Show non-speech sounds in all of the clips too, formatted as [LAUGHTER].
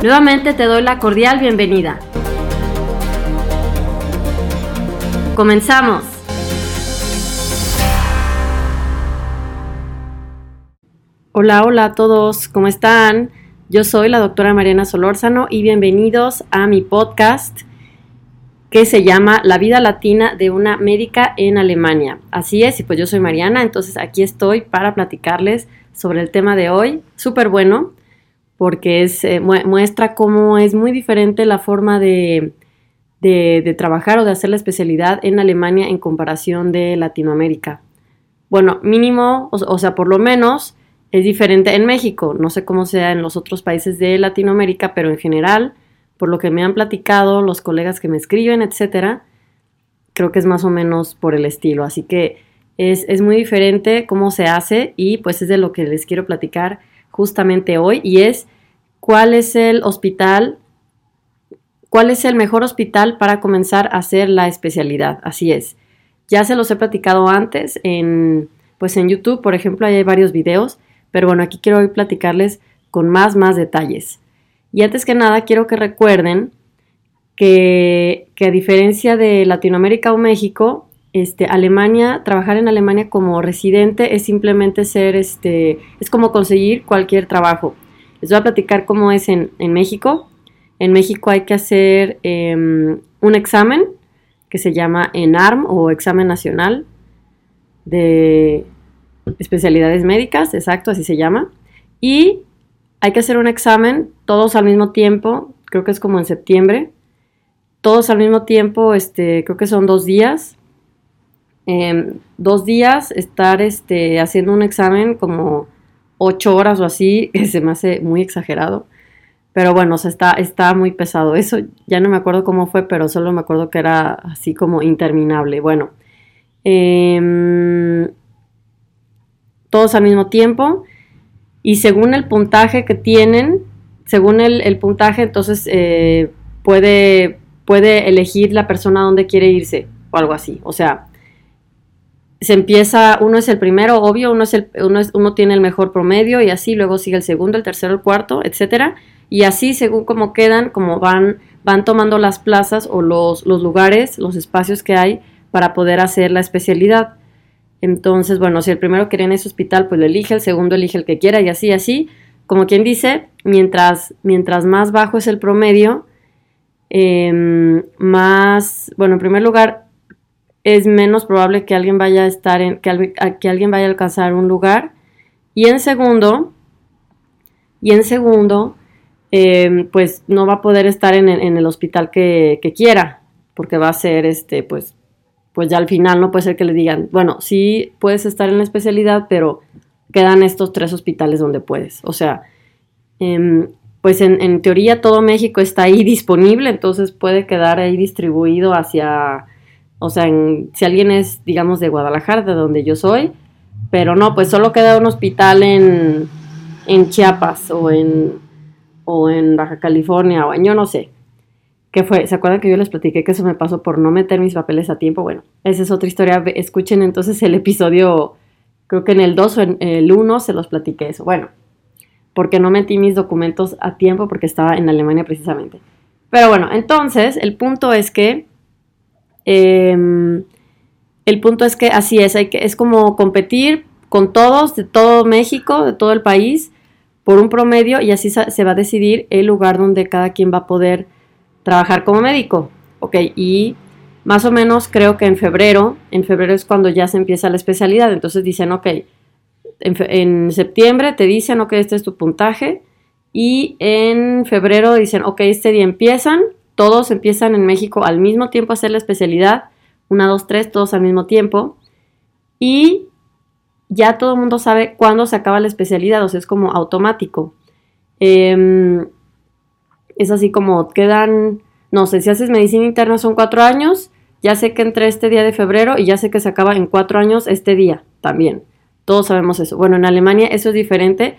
Nuevamente te doy la cordial bienvenida. Comenzamos. Hola, hola a todos, ¿cómo están? Yo soy la doctora Mariana Solórzano y bienvenidos a mi podcast que se llama La vida latina de una médica en Alemania. Así es, y pues yo soy Mariana, entonces aquí estoy para platicarles sobre el tema de hoy, súper bueno porque eh, muestra cómo es muy diferente la forma de, trabajar o de hacer la especialidad en Alemania en comparación de Latinoamérica. Bueno, mínimo, o, sea, por lo menos es diferente en México. No sé cómo sea en los otros países de Latinoamérica, pero en general, por lo que me han platicado los colegas que me escriben, etcétera, creo que es más o menos por el estilo. Así que es muy diferente cómo se hace y pues es de lo que les quiero platicar justamente hoy y es cuál es el hospital, cuál es el mejor hospital para comenzar a hacer la especialidad. Así es. Ya se los he platicado antes en, pues en YouTube, por ejemplo, hay varios videos, pero bueno, aquí quiero hoy platicarles con más, más detalles. Y antes que nada, quiero que recuerden que, que a diferencia de Latinoamérica o México, este, Alemania, trabajar en Alemania como residente es simplemente ser, este, es como conseguir cualquier trabajo. Les voy a platicar cómo es en, México. En México hay que hacer em, un examen que se llama ENARM o Examen Nacional de Especialidades Médicas, exacto, así se llama. Y hay que hacer un examen todos al mismo tiempo, creo que es como en septiembre. Todos al mismo tiempo, este, creo que son dos días dos días estar este, haciendo un examen como ocho horas o así, [LAUGHS] que se me hace muy exagerado. Pero bueno, está, está muy pesado. Eso ya no me acuerdo cómo fue, pero solo me acuerdo que era así como interminable. Bueno, em, todos al mismo tiempo. Y según el puntaje que tienen, según el, puntaje, entonces eh, puede, puede elegir la persona dónde quiere irse o algo así. O sea, se empieza, uno es el primero, obvio, uno, es el, uno, es, uno tiene el mejor promedio y así, luego sigue el segundo, el tercero, el cuarto, etcétera. Y así, según cómo quedan, como van, van tomando las plazas o los, los lugares, los espacios que hay para poder hacer la especialidad. Entonces, bueno, si el primero quiere en ese hospital, pues lo elige, el segundo elige el que quiera y así, así. Como quien dice, mientras, mientras más bajo es el promedio, em, más, bueno, en primer lugar, es menos probable que alguien vaya a estar en, que, alguien vaya a alcanzar un lugar. Y en segundo, y en segundo, em, pues no va a poder estar en el, hospital que, quiera, porque va a ser este, pues, pues ya al final no puede ser que le digan, bueno, sí puedes estar en la especialidad, pero quedan estos tres hospitales donde puedes. O sea, em, pues en, en, teoría todo México está ahí [LAUGHS] disponible, entonces puede quedar ahí distribuido hacia o sea, si alguien es, digamos, de Guadalajara, de donde yo soy, pero no, pues solo queda un hospital en, en Chiapas o en, o en Baja California o en yo no sé. ¿Qué fue? ¿Se acuerdan que yo les platiqué que eso me pasó por no meter mis papeles a tiempo? Bueno, esa es otra historia. Escuchen entonces el episodio, creo que en el 2 o en el 1 se los platiqué eso. Bueno, porque no metí mis documentos a tiempo porque estaba en Alemania precisamente. Pero bueno, entonces el punto es que Em, el punto es que así es, hay que, es como competir con todos, de todo México, de todo el país, por un promedio y así se va a decidir el lugar donde cada quien va a poder trabajar como médico. Ok, y más o menos creo que en febrero, en febrero es cuando ya se empieza la especialidad, entonces dicen, ok, en, septiembre te dicen, ok, este es tu puntaje, y en febrero dicen, ok, este día empiezan, todos empiezan en México al mismo tiempo a hacer la especialidad, una, dos, tres, todos al mismo tiempo, y ya todo el mundo sabe cuándo se acaba la especialidad, o sea, es como automático. Em, es así como quedan, no sé, si haces medicina interna son cuatro años, ya sé que entre este día de febrero y ya sé que se acaba en cuatro años este día también. Todos sabemos eso. Bueno, en Alemania eso es diferente,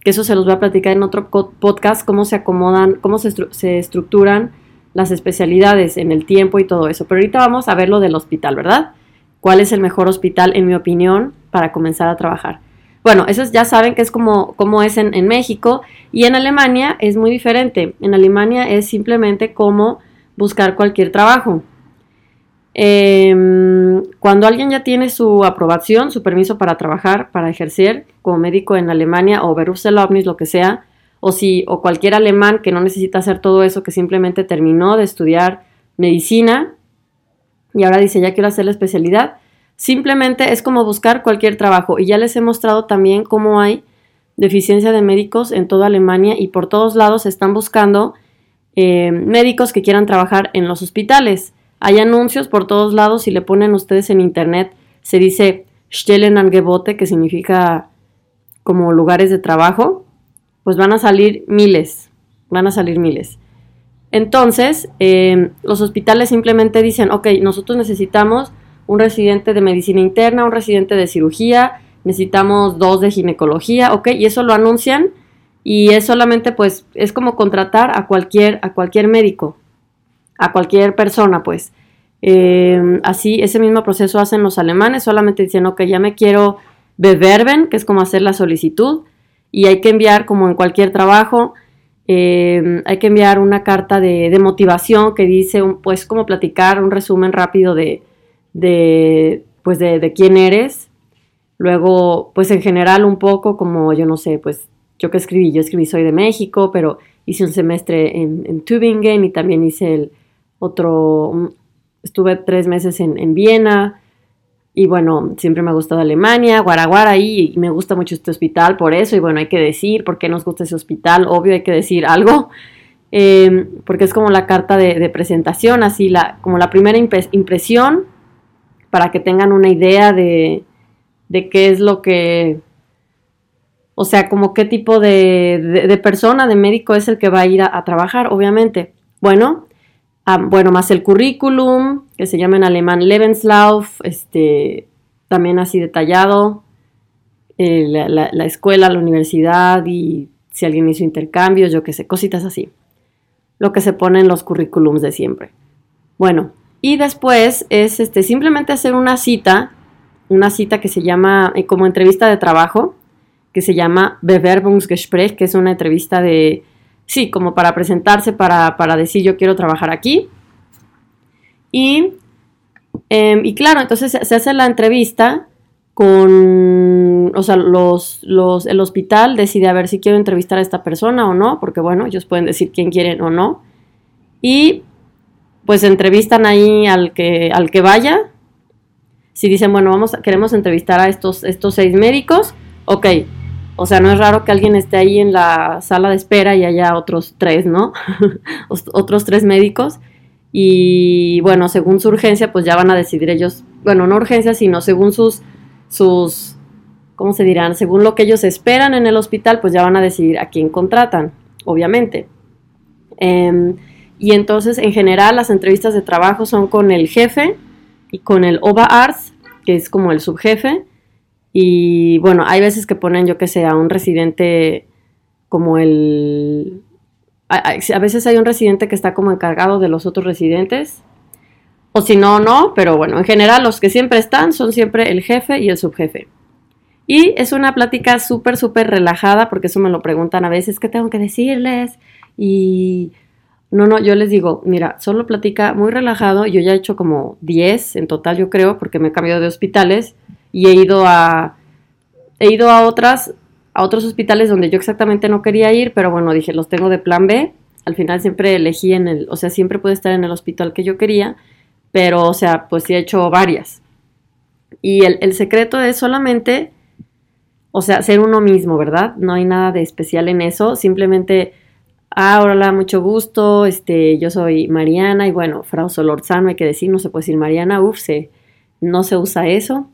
que eso se los voy a platicar en otro podcast, cómo se acomodan, cómo se estructuran las especialidades en el tiempo y todo eso. Pero ahorita vamos a ver lo del hospital, ¿verdad? ¿Cuál es el mejor hospital, en mi opinión, para comenzar a trabajar? Bueno, eso ya saben que es como, como es en, México y en Alemania es muy diferente. En Alemania es simplemente como buscar cualquier trabajo. Em, cuando alguien ya tiene su aprobación, su permiso para trabajar, para ejercer como médico en Alemania o Berufserlaubnis, lo que sea, o si o cualquier alemán que no necesita hacer todo eso, que simplemente terminó de estudiar medicina y ahora dice ya quiero hacer la especialidad, Simplemente es como buscar cualquier trabajo. Y ya les he mostrado también cómo hay deficiencia de médicos en toda Alemania y por todos lados están buscando eh, médicos que quieran trabajar en los hospitales. Hay anuncios por todos lados, si le ponen ustedes en internet, se dice Stellenangebote, que significa como lugares de trabajo, pues van a salir miles, van a salir miles. Entonces, eh, los hospitales simplemente dicen, ok, nosotros necesitamos un residente de medicina interna, un residente de cirugía, necesitamos dos de ginecología, ¿ok? Y eso lo anuncian y es solamente pues es como contratar a cualquier, a cualquier médico, a cualquier persona pues. Em, así, ese mismo proceso hacen los alemanes, solamente dicen, ok, ya me quiero beberben, que es como hacer la solicitud, y hay que enviar como en cualquier trabajo, em, hay que enviar una carta de, de motivación que dice, pues como platicar un resumen rápido de, de, pues de, quién eres. Luego, pues en general un poco como, yo no sé, pues yo que escribí, yo escribí Soy de México, pero hice un semestre en, Tübingen y también hice el otro, estuve tres meses en, Viena y bueno, siempre me ha gustado Alemania, Guaraguara y, me gusta mucho este hospital por eso y bueno, hay que decir por qué nos gusta ese hospital, obvio hay que decir algo. [LAUGHS] Em, porque es como la carta de, presentación, así la, como la primera impresión para que tengan una idea de, qué es lo que, o sea, como qué tipo de, persona, de médico es el que va a ir a, trabajar, obviamente. Bueno, bueno, más el currículum, que se llama en alemán Lebenslauf, este, también así detallado, eh, la, la, escuela, la universidad y si alguien hizo intercambios, yo qué sé, cositas así. Lo que se pone en los currículums de siempre. Bueno, y después es este, simplemente hacer una cita, una cita que se llama eh, como entrevista de trabajo, que se llama Bewerbungsgespräch, que es una entrevista de, sí, como para presentarse, para, decir yo quiero trabajar aquí. Y, em, y claro, entonces se, hace la entrevista con, o sea, los, los, el hospital decide a ver si quiero entrevistar a esta persona o no, porque bueno, ellos pueden decir quién quieren o no. Y pues entrevistan ahí al que, al que vaya. Si dicen, bueno, vamos, queremos entrevistar a estos, estos seis médicos, ok. O sea, no es raro que alguien esté ahí en la sala de espera y haya otros tres, ¿no? [LAUGHS] otros tres médicos. Y bueno, según su urgencia, pues ya van a decidir ellos, bueno, no urgencia, sino según sus, sus, ¿cómo se dirán? Según lo que ellos esperan en el hospital, pues ya van a decidir a quién contratan, obviamente. Eh, y entonces, en general, las entrevistas de trabajo son con el jefe y con el Oberarzt, que es como el subjefe. Y bueno, hay veces que ponen, yo que sé, a un residente como el... A, veces hay un residente que está como encargado de los otros residentes. O si no, no, pero bueno, en general los que siempre están son siempre el jefe y el subjefe. Y es una plática súper, súper relajada, porque eso me lo preguntan a veces, ¿qué tengo que decirles? Y no, no, yo les digo, mira, solo platica muy relajado. Yo ya he hecho como 10 en total, yo creo, porque me he cambiado de hospitales y he ido a he ido a otras a otros hospitales donde yo exactamente no quería ir, pero bueno, dije, los tengo de plan B. al final siempre elegí en el, o sea, siempre pude estar en el hospital que yo quería, pero, o sea, pues sí he hecho varias. Y el, secreto es solamente, o sea, ser uno mismo, ¿verdad? No hay nada de especial en eso, simplemente Ah, hola, mucho gusto. Este, yo soy Mariana y bueno, Frau Solorzano, hay que decir, no se puede decir Mariana, uff, no se usa eso.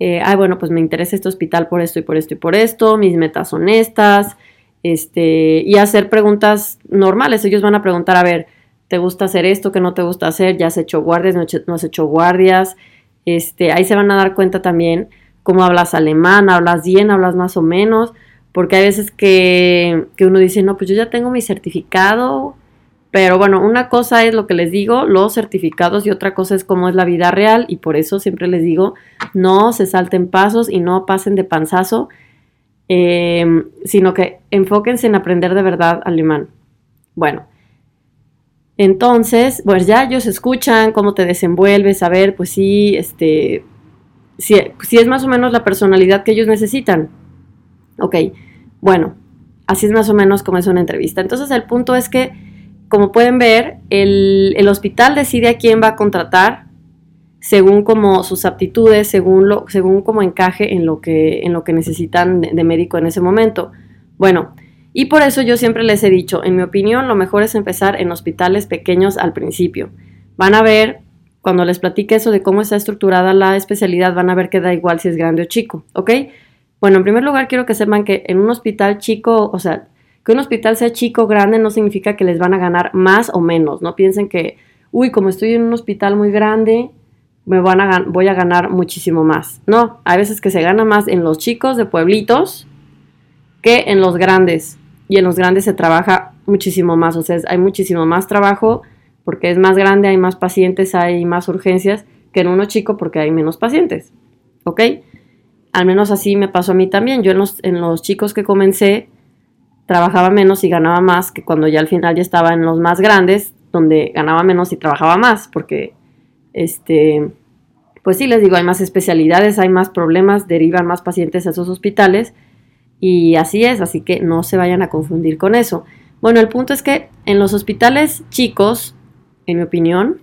Eh, ah, bueno, pues me interesa este hospital por esto y por esto y por esto, mis metas son estas, este, y hacer preguntas normales. Ellos van a preguntar, a ver, ¿te gusta hacer esto? ¿Qué no te gusta hacer? ¿Ya has hecho guardias? ¿No, has hecho guardias? Este, ahí se van a dar cuenta también cómo hablas alemán, hablas bien, hablas más o menos porque hay veces que, uno dice, no, pues yo ya tengo mi certificado, pero bueno, una cosa es lo que les digo, los certificados y otra cosa es cómo es la vida real y por eso siempre les digo, no se salten pasos y no pasen de panzazo, em, sino que enfóquense en aprender de verdad alemán. Bueno, entonces, pues ya ellos escuchan cómo te desenvuelves, a ver, pues sí, este, si, si es más o menos la personalidad que ellos necesitan. Ok, bueno, así es más o menos como es una entrevista. Entonces el punto es que, como pueden ver, el, hospital decide a quién va a contratar según como sus aptitudes, según, lo, según como encaje en lo que, en lo que necesitan de, de médico en ese momento. Bueno, y por eso yo siempre les he dicho, en mi opinión, lo mejor es empezar en hospitales pequeños al principio. Van a ver, cuando les platique eso de cómo está estructurada la especialidad, van a ver que da igual si es grande o chico, ¿ok? Bueno, en primer lugar quiero que sepan que en un hospital chico, o sea, que un hospital sea chico o grande no significa que les van a ganar más o menos. No piensen que, uy, como estoy en un hospital muy grande, me van a, voy a ganar muchísimo más. No, hay veces que se gana más en los chicos de pueblitos que en los grandes. Y en los grandes se trabaja muchísimo más, o sea, hay muchísimo más trabajo porque es más grande, hay más pacientes, hay más urgencias que en uno chico porque hay menos pacientes. ¿Ok? Al menos así me pasó a mí también. Yo en los, en los chicos que comencé trabajaba menos y ganaba más que cuando ya al final ya estaba en los más grandes, donde ganaba menos y trabajaba más, porque este, pues sí, les digo, hay más especialidades, hay más problemas, derivan más pacientes a esos hospitales y así es, así que no se vayan a confundir con eso. Bueno, el punto es que en los hospitales chicos, en mi opinión,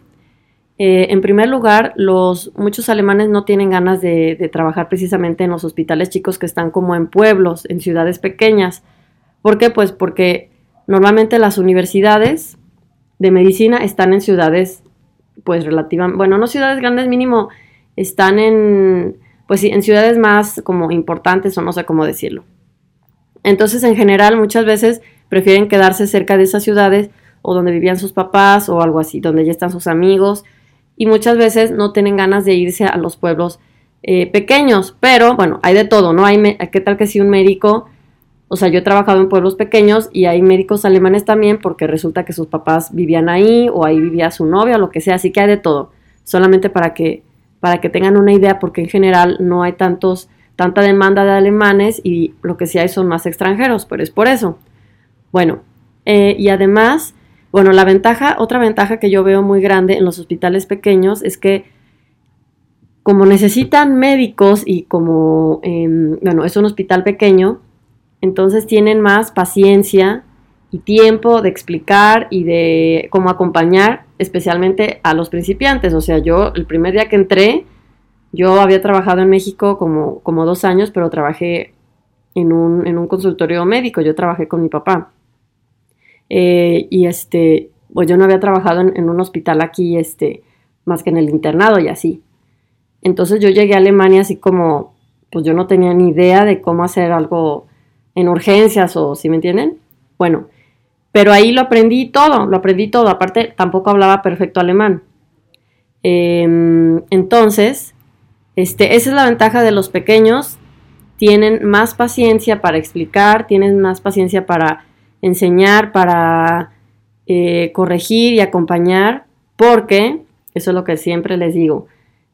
eh, en primer lugar, los, muchos alemanes no tienen ganas de, trabajar precisamente en los hospitales chicos que están como en pueblos, en ciudades pequeñas. ¿Por qué? Pues porque normalmente las universidades de medicina están en ciudades, pues relativamente, bueno, no ciudades grandes mínimo, están en, pues sí, en ciudades más como importantes o no sé cómo decirlo. Entonces, en general, muchas veces prefieren quedarse cerca de esas ciudades o donde vivían sus papás o algo así, donde ya están sus amigos y muchas veces no tienen ganas de irse a los pueblos eh, pequeños, pero bueno, hay de todo, ¿no? Hay, ¿qué tal que si un médico, o sea, yo he trabajado en pueblos pequeños y hay médicos alemanes también porque resulta que sus papás vivían ahí o ahí vivía su novia o lo que sea, así que hay de todo, solamente para que, para que tengan una idea porque en general no hay tantos, tanta demanda de alemanes y lo que sí hay son más extranjeros, pero es por eso. Bueno, eh, y además bueno, la ventaja, otra ventaja que yo veo muy grande en los hospitales pequeños es que como necesitan médicos y como, em, bueno, es un hospital pequeño, entonces tienen más paciencia y tiempo de explicar y de cómo acompañar especialmente a los principiantes. O sea, yo el primer día que entré, yo había trabajado en México como, como dos años, pero trabajé en un, en un consultorio médico, yo trabajé con mi papá. Eh, y este, pues yo no había trabajado en, un hospital aquí, este, más que en el internado y así. Entonces yo llegué a Alemania así como, pues yo no tenía ni idea de cómo hacer algo en urgencias o, si me entienden? Bueno, pero ahí lo aprendí todo, lo aprendí todo. Aparte, tampoco hablaba perfecto alemán. Em, entonces, este, esa es la ventaja de los pequeños. Tienen más paciencia para explicar, tienen más paciencia para enseñar, para eh, corregir y acompañar, porque, eso es lo que siempre les digo,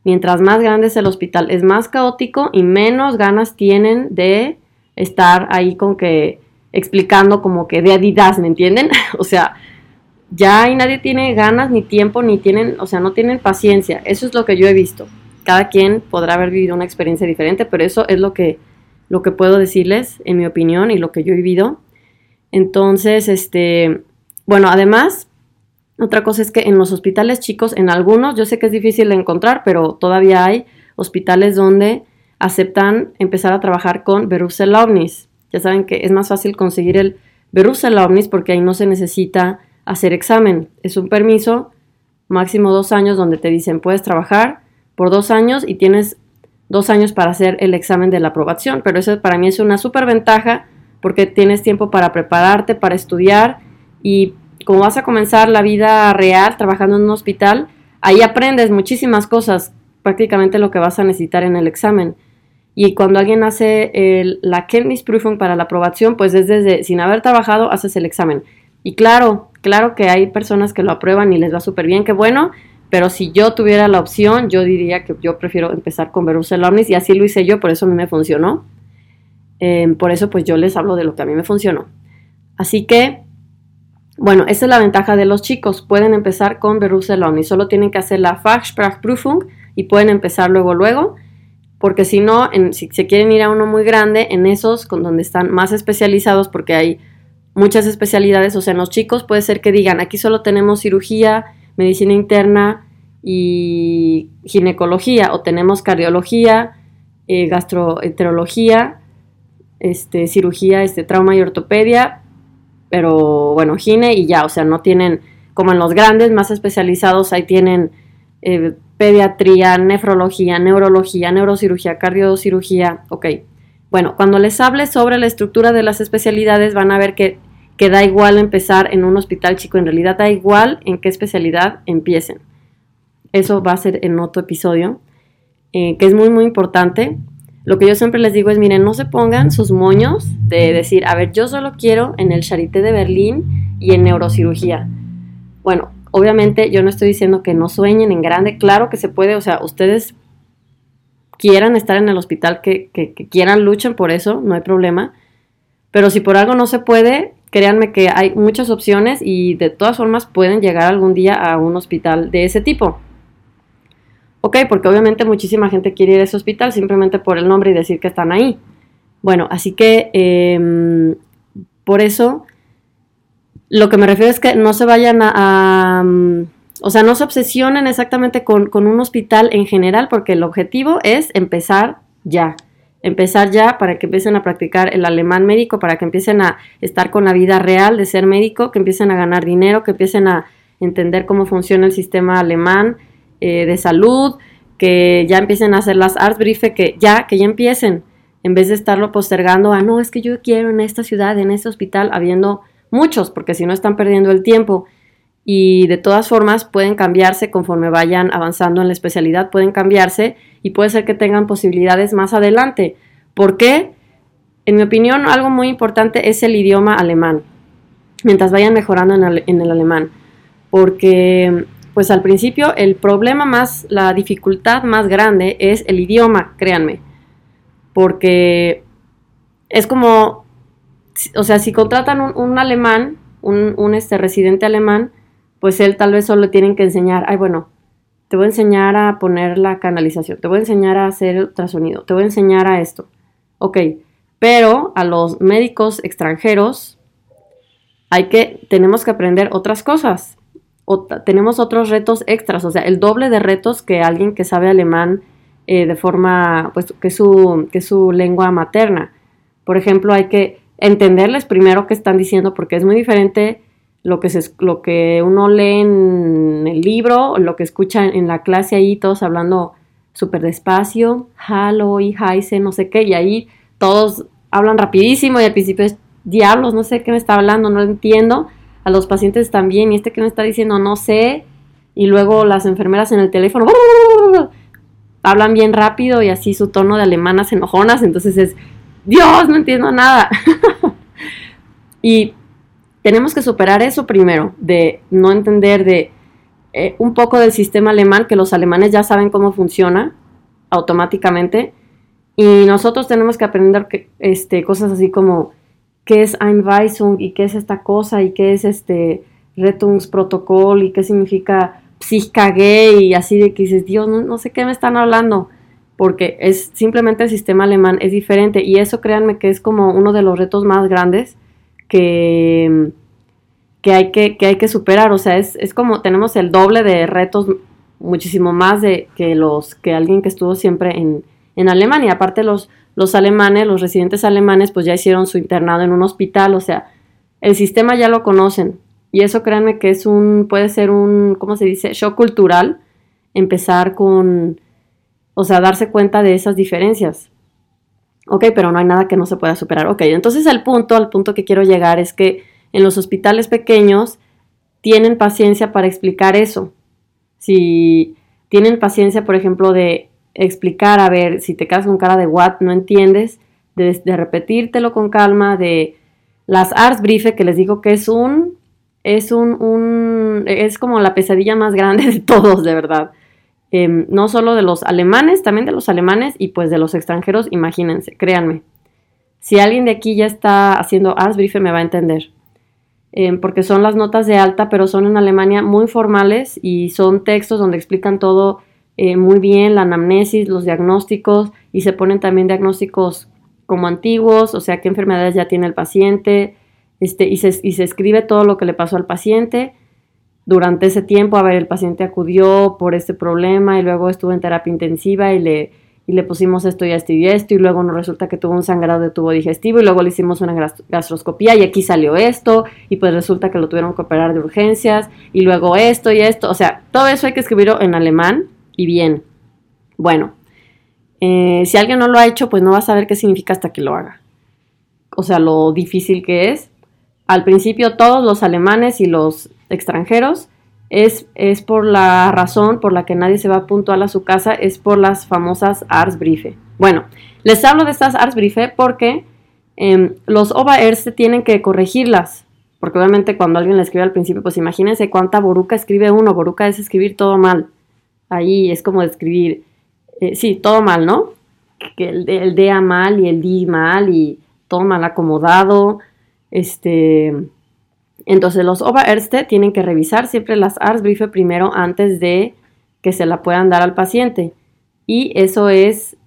mientras más grande es el hospital, es más caótico y menos ganas tienen de estar ahí con que explicando como que de Adidas, ¿me entienden? [LAUGHS] o sea, ya ahí nadie tiene ganas ni tiempo ni tienen, o sea, no tienen paciencia. Eso es lo que yo he visto. Cada quien podrá haber vivido una experiencia diferente, pero eso es lo que lo que puedo decirles en mi opinión y lo que yo he vivido. Entonces, este, bueno, además, otra cosa es que en los hospitales chicos, en algunos, yo sé que es difícil de encontrar, pero todavía hay hospitales donde aceptan empezar a trabajar con Berufsel Omnis. Ya saben que es más fácil conseguir el Berufsel Omnis porque ahí no se necesita hacer examen. Es un permiso máximo dos años donde te dicen puedes trabajar por dos años y tienes dos años para hacer el examen de la aprobación. Pero eso para mí es una súper ventaja porque tienes tiempo para prepararte, para estudiar y como vas a comenzar la vida real trabajando en un hospital, ahí aprendes muchísimas cosas, prácticamente lo que vas a necesitar en el examen. Y cuando alguien hace el, la Kenntnisprüfung para la aprobación, pues es desde sin haber trabajado haces el examen. Y claro, claro que hay personas que lo aprueban y les va súper bien, qué bueno, pero si yo tuviera la opción, yo diría que yo prefiero empezar con Verusel Omnis y así lo hice yo, por eso a mí me funcionó. Em, por eso pues yo les hablo de lo que a mí me funcionó. Así que, bueno, esa es la ventaja de los chicos. Pueden empezar con Verusel Omnis, solo tienen que hacer la Fachsprachprüfung y pueden empezar luego, luego porque si no, si se quieren ir a uno muy grande, en esos con donde están más especializados, porque hay muchas especialidades, o sea, en los chicos puede ser que digan, aquí solo tenemos cirugía, medicina interna y ginecología, o tenemos cardiología, eh, gastroenterología, este, cirugía, este, trauma y ortopedia, pero bueno, gine y ya, o sea, no tienen, como en los grandes más especializados, ahí tienen eh, pediatría, nefrología, neurología, neurocirugía, cardiocirugía, ok. Bueno, cuando les hable sobre la estructura de las especialidades van a ver que, que da igual empezar en un hospital chico, en realidad da igual en qué especialidad empiecen. Eso va a ser en otro episodio, eh, que es muy, muy importante. Lo que yo siempre les digo es, miren, no se pongan sus moños de decir, a ver, yo solo quiero en el Charité de Berlín y en neurocirugía. Bueno, Obviamente yo no estoy diciendo que no sueñen en grande, claro que se puede, o sea, ustedes quieran estar en el hospital, que, quieran, luchen por eso, no hay problema. Pero si por algo no se puede, créanme que hay muchas opciones y de todas formas pueden llegar algún día a un hospital de ese tipo. Ok, porque obviamente muchísima gente quiere ir a ese hospital simplemente por el nombre y decir que están ahí. Bueno, así que em, por eso lo que me refiero es que no se vayan a, mm, o sea, no se obsesionen exactamente con, un hospital en general, porque el objetivo es empezar ya. Empezar ya para que empiecen a practicar el alemán médico, para que empiecen a estar con la vida real de ser médico, que empiecen a ganar dinero, que empiecen a entender cómo funciona el sistema alemán eh, de salud, que ya empiecen a hacer las Arztbriefe, que ya, que ya empiecen, en vez de estarlo postergando a no, es que yo quiero en esta ciudad, en este hospital, habiendo muchos, porque si no están perdiendo el tiempo. Y de todas formas pueden cambiarse conforme vayan avanzando en la especialidad, pueden cambiarse y puede ser que tengan posibilidades más adelante. ¿Por qué? En mi opinión, algo muy importante es el idioma alemán, mientras vayan mejorando en el, en el alemán. Porque, pues al principio, el problema más, la dificultad más grande es el idioma, créanme. Porque es como o sea, si contratan un, alemán, un, este, residente alemán, pues él tal vez solo tienen que enseñar, ay, bueno, te voy a enseñar a poner la canalización, te voy a enseñar a hacer ultrasonido, te voy a enseñar a esto. Ok, pero a los médicos extranjeros hay que, tenemos que aprender otras cosas. Tenemos otros retos extras, o sea, el doble de retos que alguien que sabe alemán eh, de forma, pues, que su, que su lengua materna. Por ejemplo, hay que entenderles primero qué están diciendo, porque es muy diferente lo que, se, lo que uno lee en el libro, lo que escucha en la clase ahí, todos hablando súper despacio, halo y heise, no sé qué, y ahí todos hablan rapidísimo y al principio es diablos, no sé qué me está hablando, no entiendo. A los pacientes también, y este que me está diciendo, no sé. Y luego las enfermeras en el teléfono [LAUGHS] hablan bien rápido y así su tono de alemanas enojonas, entonces es Dios, no entiendo nada. [LAUGHS] y tenemos que superar eso primero, de no entender de eh, un poco del sistema alemán, que los alemanes ya saben cómo funciona automáticamente, y nosotros tenemos que aprender que, este, cosas así como qué es Einweisung y qué es esta cosa y qué es este Rettungsprotokoll y qué significa Psycha gay y así de que dices, Dios, no, no sé qué me están hablando porque es simplemente el sistema alemán es diferente y eso créanme que es como uno de los retos más grandes que, que hay que, que hay que superar. O sea, es, es como tenemos el doble de retos, muchísimo más de que los que alguien que estuvo siempre en, en Alemania. Aparte los, los alemanes, los residentes alemanes, pues ya hicieron su internado en un hospital, o sea, el sistema ya lo conocen. Y eso créanme que es un, puede ser un, ¿cómo se dice? Shock cultural, empezar con, o sea, darse cuenta de esas diferencias. Ok, pero no hay nada que no se pueda superar. Ok, entonces el punto, al punto que quiero llegar es que en los hospitales pequeños tienen paciencia para explicar eso. Si tienen paciencia, por ejemplo, de explicar, a ver, si te quedas con cara de what, no entiendes, de, repetírtelo con calma, de las arts brief que les digo que es un, es un, es como la pesadilla más grande de todos, de verdad. Em, no solo de los alemanes, también de los alemanes y pues de los extranjeros, imagínense, créanme. Si alguien de aquí ya está haciendo arts brief me va a entender. Em, porque son las notas de alta, pero son en Alemania muy formales y son textos donde explican todo eh, muy bien la anamnesis, los diagnósticos y se ponen también diagnósticos como antiguos, o sea, qué enfermedades ya tiene el paciente, este, y, se, y se escribe todo lo que le pasó al paciente durante ese tiempo. A ver, el paciente acudió por este problema y luego estuvo en terapia intensiva y le, y le pusimos esto y esto y esto y luego nos resulta que tuvo un sangrado de tubo digestivo y luego le hicimos una gastroscopía y aquí salió esto y pues resulta que lo tuvieron que operar de urgencias y luego esto y esto, o sea, todo eso hay que escribirlo en alemán y bien. Bueno, eh, si alguien no lo ha hecho, pues no va a saber qué significa hasta que lo haga. O sea, lo difícil que es. Al principio todos los alemanes y los extranjeros es, es por la razón por la que nadie se va puntual a su casa, es por las famosas Arzbriefe. Bueno, les hablo de estas Arzbriefe porque eh, los Oberste tienen que corregirlas. Porque obviamente cuando alguien le escribe al principio, pues imagínense cuánta boruca escribe uno. Boruca es escribir todo mal ahí es como describir, eh, sí, todo mal, ¿no? Que el, el D mal y el D mal y todo mal acomodado. Este, entonces los Oberste tienen que revisar siempre las Arzbriefe primero antes de que se la puedan dar al paciente. Y eso es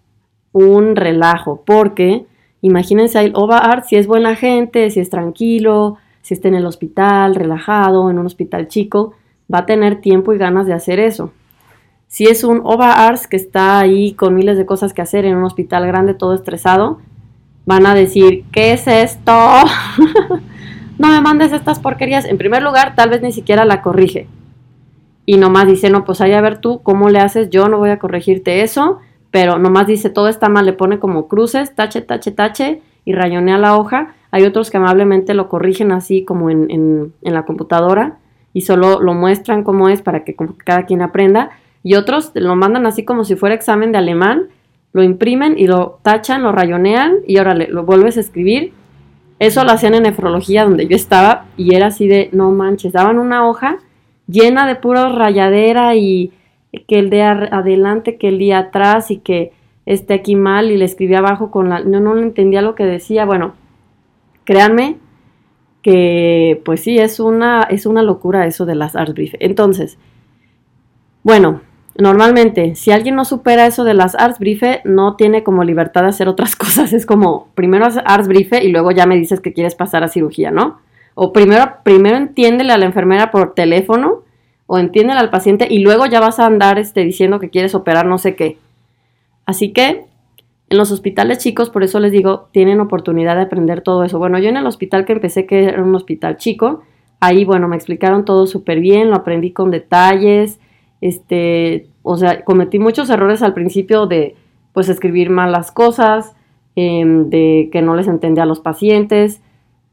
un relajo, porque imagínense el Oberarzt si es buena gente, si es tranquilo, si está en el hospital, relajado, en un hospital chico, va a tener tiempo y ganas de hacer eso. Si es un Oberarzt que está ahí con miles de cosas que hacer en un hospital grande, todo estresado, van a decir, ¿qué es esto? [LAUGHS] no me mandes estas porquerías. En primer lugar, tal vez ni siquiera la corrige. Y nomás dice, no, pues ahí a ver tú cómo le haces, yo no voy a corregirte eso, pero nomás dice, todo está mal, le pone como cruces, tache, tache, tache, y rayonea la hoja. Hay otros que amablemente lo corrigen así como en, en, en la computadora y solo lo muestran cómo es para que cada quien aprenda y otros lo mandan así como si fuera examen de alemán, lo imprimen y lo tachan, lo rayonean y ahora lo vuelves a escribir. Eso lo hacían en nefrología donde yo estaba y era así de, no manches, daban una hoja llena de pura rayadera y que el de adelante, que el de atrás y que esté aquí mal y le escribía abajo con la... No, no entendía lo que decía. Bueno, créanme que pues sí, es una, es una locura eso de las Artbrief. Entonces, bueno, Normalmente, si alguien no supera eso de las arts briefe, no tiene como libertad de hacer otras [LAUGHS] cosas. Es como, primero arts briefe y luego ya me dices que quieres pasar a cirugía, ¿no? O primero, primero entiéndele a la enfermera por teléfono o entiéndele al paciente y luego ya vas a andar este, diciendo que quieres operar no sé qué. Así que en los hospitales chicos, por eso les digo, tienen oportunidad de aprender todo eso. Bueno, yo en el hospital que empecé, que era un hospital chico, ahí, bueno, me explicaron todo súper bien, lo aprendí con detalles, este, o sea, cometí muchos errores al principio de, pues, escribir malas cosas, em, de que no les entendía a los pacientes,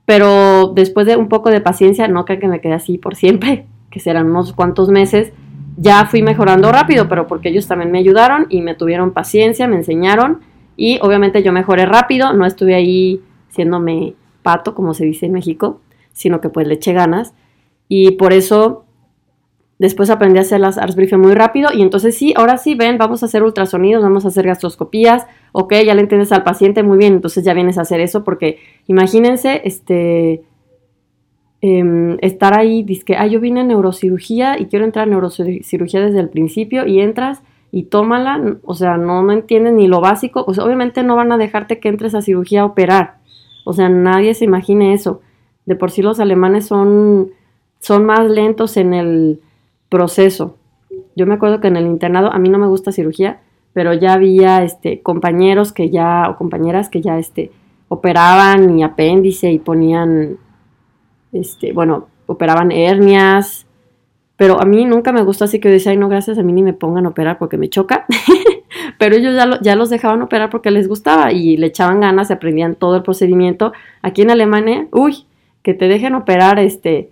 pero después de un poco de paciencia, no creo que me quede así por siempre, [LAUGHS] que serán unos cuantos meses, ya fui mejorando rápido, pero porque ellos también me ayudaron y me tuvieron paciencia, me enseñaron y obviamente yo mejoré rápido, no estuve ahí siéndome pato, como se dice en México, sino que pues le eché ganas y por eso Después aprendí a hacer las Arsbriefe muy rápido y entonces sí, ahora sí, ven, vamos a hacer ultrasonidos, vamos a hacer gastroscopías, ok, ya le entiendes al paciente muy bien, entonces ya vienes a hacer eso porque imagínense, este, em, estar ahí, dice que, ah, yo vine a neurocirugía y quiero entrar a neurocirugía desde el principio y entras y tómala, o sea, no, no entiendes ni lo básico, pues obviamente no van a dejarte que entres a cirugía a operar, o sea, nadie se imagine eso. De por sí los alemanes son son más lentos en el proceso. Yo me acuerdo que en el internado, a mí no me gusta cirugía, pero ya había este, compañeros que ya, o compañeras que ya este, operaban mi apéndice y ponían, este, bueno, operaban hernias, pero a mí nunca me gustó así que decía, ay no, gracias, a mí ni me pongan a operar porque me choca, [LAUGHS] pero ellos ya, ya los dejaban operar porque les gustaba y le echaban ganas, se aprendían todo el procedimiento. Aquí en Alemania, uy, que te dejen operar este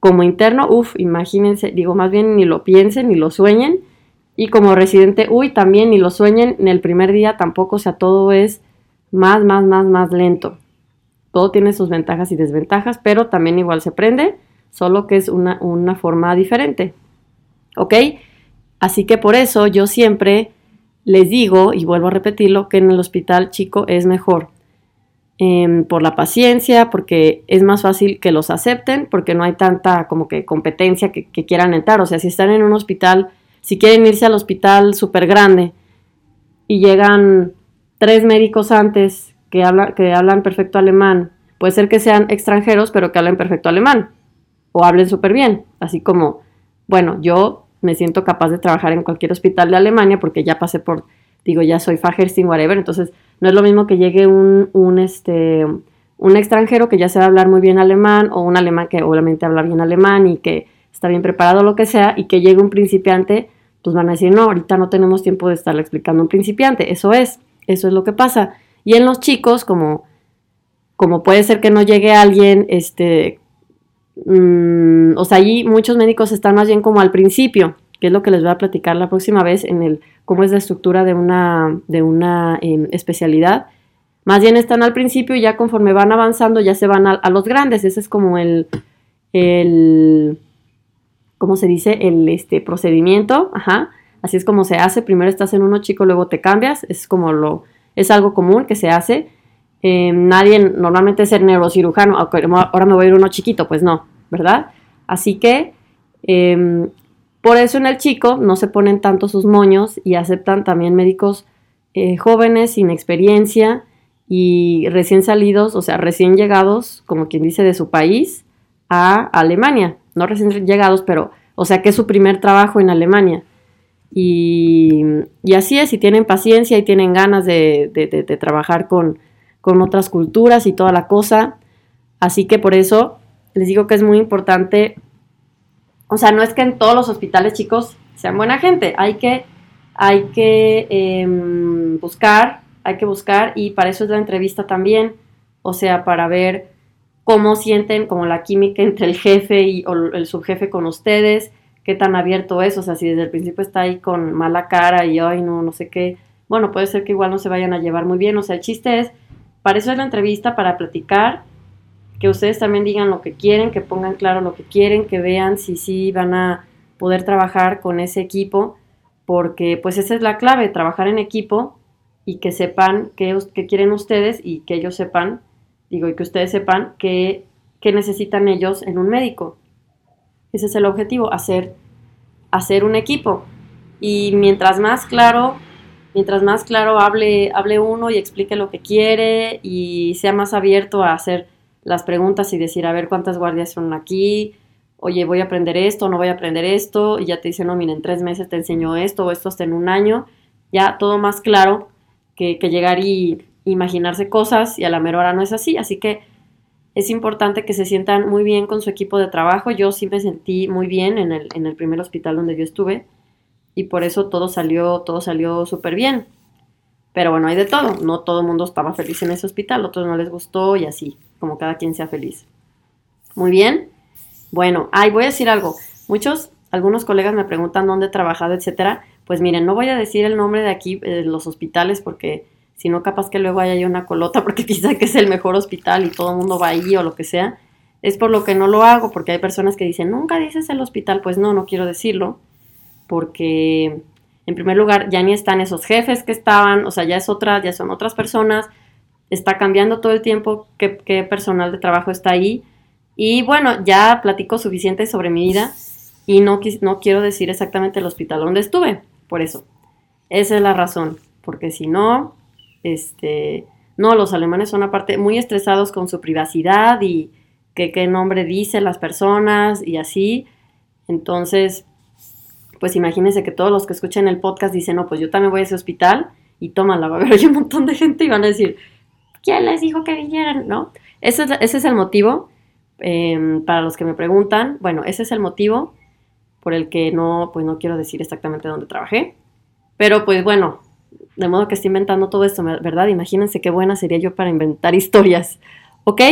como interno, uff, imagínense, digo, más bien ni lo piensen, ni lo sueñen. Y como residente, uy, también ni lo sueñen en el primer día tampoco, o sea, todo es más, más, más, más lento. Todo tiene sus ventajas y desventajas, pero también igual se aprende, solo que es una, una forma diferente. ¿Ok? Así que por eso yo siempre les digo, y vuelvo a repetirlo, que en el hospital chico es mejor Em, por la paciencia, porque es más fácil que los acepten, porque no hay tanta como que competencia que, quieran entrar. O sea, si están en un hospital, si quieren irse al hospital súper grande y llegan tres médicos antes que, que hablan perfecto alemán, puede ser que sean extranjeros, pero que hablen perfecto alemán o hablen súper bien. Así como, bueno, yo me siento capaz de trabajar en cualquier hospital de Alemania porque ya pasé por, digo, ya soy Fajerstin, whatever, entonces no es lo mismo que llegue un, un, este, un extranjero que ya sabe hablar muy bien alemán o un alemán que obviamente habla bien alemán y que está bien preparado, lo que sea, y que llegue un principiante, pues van a decir, no, ahorita no tenemos tiempo de estarle explicando a un principiante. Eso es, eso es lo que pasa. Y en los chicos, como, como puede ser que no llegue alguien, este, mm, o sea, allí muchos médicos están más bien como al principio, que es lo que les voy a platicar la próxima vez en el cómo es la estructura de una, de una em, especialidad. Más bien están al principio y ya conforme van avanzando ya se van a, los grandes. Ese es como el, el ¿cómo se dice? El este, procedimiento. Ajá. Así es como se hace. Primero estás en uno chico, luego te cambias. Es como lo, es algo común que se hace. Em, nadie normalmente es el neurocirujano, ahora me voy a ir uno chiquito, pues no, ¿verdad? Así que em, por eso en el chico no se ponen tanto sus moños y aceptan también médicos eh, jóvenes, sin experiencia y recién salidos, o sea, recién llegados, como quien dice, de su país a Alemania. No recién llegados, pero, o sea, que es su primer trabajo en Alemania. Y, así es, y tienen paciencia y tienen ganas de, de trabajar con, con otras culturas y toda la cosa. Así que por eso les digo que es muy importante o sea, no es que en todos los hospitales, chicos, sean buena gente. Hay que, hay que em, buscar, hay que buscar, y para eso es la entrevista también. O sea, para ver cómo sienten como la química [LAUGHS] entre el jefe y o el subjefe con ustedes, qué tan abierto es, o sea, si desde el principio está ahí con mala cara y ay no, no sé qué, bueno, puede ser que igual no se vayan a llevar muy bien, o sea, el chiste es, para eso es la entrevista, para platicar que ustedes también digan lo que quieren, que pongan claro lo que quieren, que vean si sí van a poder trabajar con ese equipo, porque pues esa es la clave, trabajar en equipo y que sepan qué, quieren ustedes y que ellos sepan, digo, y que ustedes sepan qué, necesitan ellos en un médico. Ese es el objetivo, hacer, hacer un equipo. Y mientras más claro, mientras más claro hable, hable uno y explique lo que quiere y sea más abierto a hacer las preguntas y decir, a ver cuántas guardias son aquí, oye, voy a aprender esto, no voy a aprender esto, y ya te dicen, no, miren, en tres meses te enseño esto o esto hasta en un año, ya todo más claro que, llegar y imaginarse cosas y a la mera hora no es así, así que es importante que se sientan muy bien con su equipo de trabajo, yo sí me sentí muy bien en el, en el primer hospital donde yo estuve y por eso todo salió, todo salió súper bien. Pero bueno, hay de todo. No todo el mundo estaba feliz en ese hospital, otros no les gustó y así, como cada quien sea feliz. Muy bien. Bueno, ay, voy a decir algo. Muchos, algunos colegas me preguntan dónde he trabajado, etcétera. Pues miren, no voy a decir el nombre de aquí, de los hospitales, porque si no, capaz que luego haya una colota [LAUGHS] porque piensan que es el mejor hospital y todo el mundo va ahí o lo que sea. Es por lo que no lo hago, porque hay personas que dicen, nunca dices el hospital. Pues no, no quiero decirlo, porque en primer lugar, ya ni están esos jefes que estaban, o sea, ya es otra, ya son otras personas, está cambiando todo el tiempo qué, personal de trabajo está ahí. Y bueno, ya platico suficiente sobre mi vida y no, no quiero decir exactamente el hospital donde estuve, por eso. Esa es la razón, porque si no, este, no, los alemanes son aparte muy estresados con su privacidad y qué, nombre dicen las personas y así. Entonces, pues imagínense que todos los que escuchan el podcast dicen, no, pues yo también voy a ese hospital y tómala, va a haber un montón de gente y van a decir, ¿quién les dijo que vinieran? ¿No? Ese es, ese es el motivo, em, para los que me preguntan, bueno, ese es el motivo por el que no, pues no quiero decir exactamente dónde trabajé, pero pues bueno, de modo que estoy inventando todo esto, ¿verdad? Imagínense qué buena sería yo para inventar [LAUGHS] historias, ¿ok?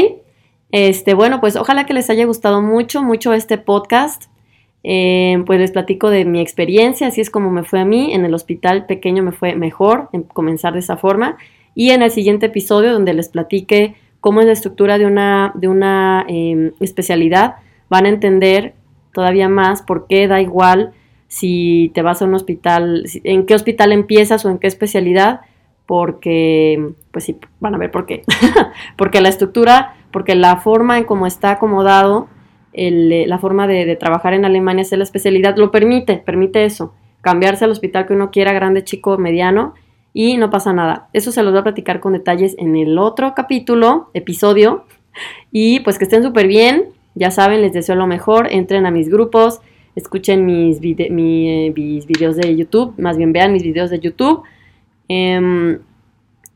Este, bueno, pues ojalá que les haya gustado mucho, mucho este podcast. Eh, pues les platico de mi experiencia, así es como me fue a mí. En el hospital pequeño me fue mejor en comenzar de esa forma. Y en el siguiente episodio, donde les platique cómo es la estructura de una, de una em, especialidad, van a entender todavía más por qué da igual si te vas a un hospital, en qué hospital empiezas o en qué especialidad, porque, pues sí, van a ver por qué. [LAUGHS] porque la estructura, porque la forma en cómo está acomodado, eh, la forma de, trabajar en Alemania, hacer la especialidad, lo permite, permite eso, cambiarse al hospital que uno quiera, grande, chico, mediano, y no pasa nada. Eso se los voy a platicar con detalles en el otro capítulo, episodio, y pues que estén súper bien, ya saben, les deseo lo mejor, entren a mis grupos, escuchen mis, eh, mis videos de YouTube, más bien vean mis videos de YouTube. Em,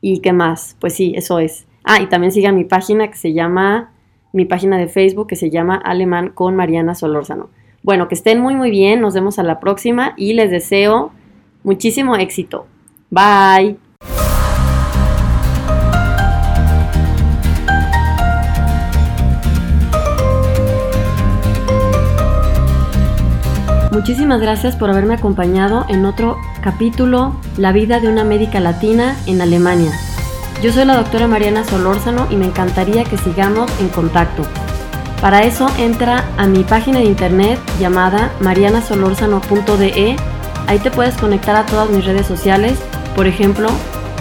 ¿Y qué más? Pues sí, eso es. Ah, y también sigan mi página que se llama mi página de Facebook que se llama Alemán con Mariana Solórzano. Bueno, que estén muy muy bien, nos vemos a la próxima y les deseo muchísimo éxito. Bye. Muchísimas gracias por haberme acompañado en otro capítulo La vida de una médica latina en Alemania. Yo soy la doctora Mariana Solórzano y me encantaría que sigamos en contacto. Para eso entra a mi página de internet llamada marianasolorzano.de. Ahí te puedes conectar a todas mis redes sociales, por ejemplo,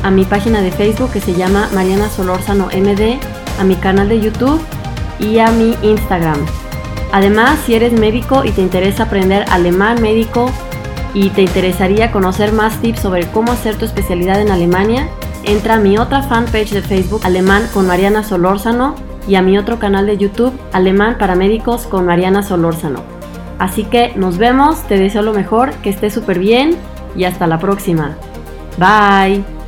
a mi página de Facebook que se llama Mariana Solórzano MD, a mi canal de YouTube y a mi Instagram. Además, si eres médico y te interesa aprender alemán médico y te interesaría conocer más tips sobre cómo hacer tu especialidad en Alemania, entra a mi otra fanpage de Facebook Alemán con Mariana Solórzano y a mi otro canal de YouTube Alemán para Médicos con Mariana Solórzano. Así que nos vemos, te deseo lo mejor, que estés súper bien y hasta la próxima. Bye.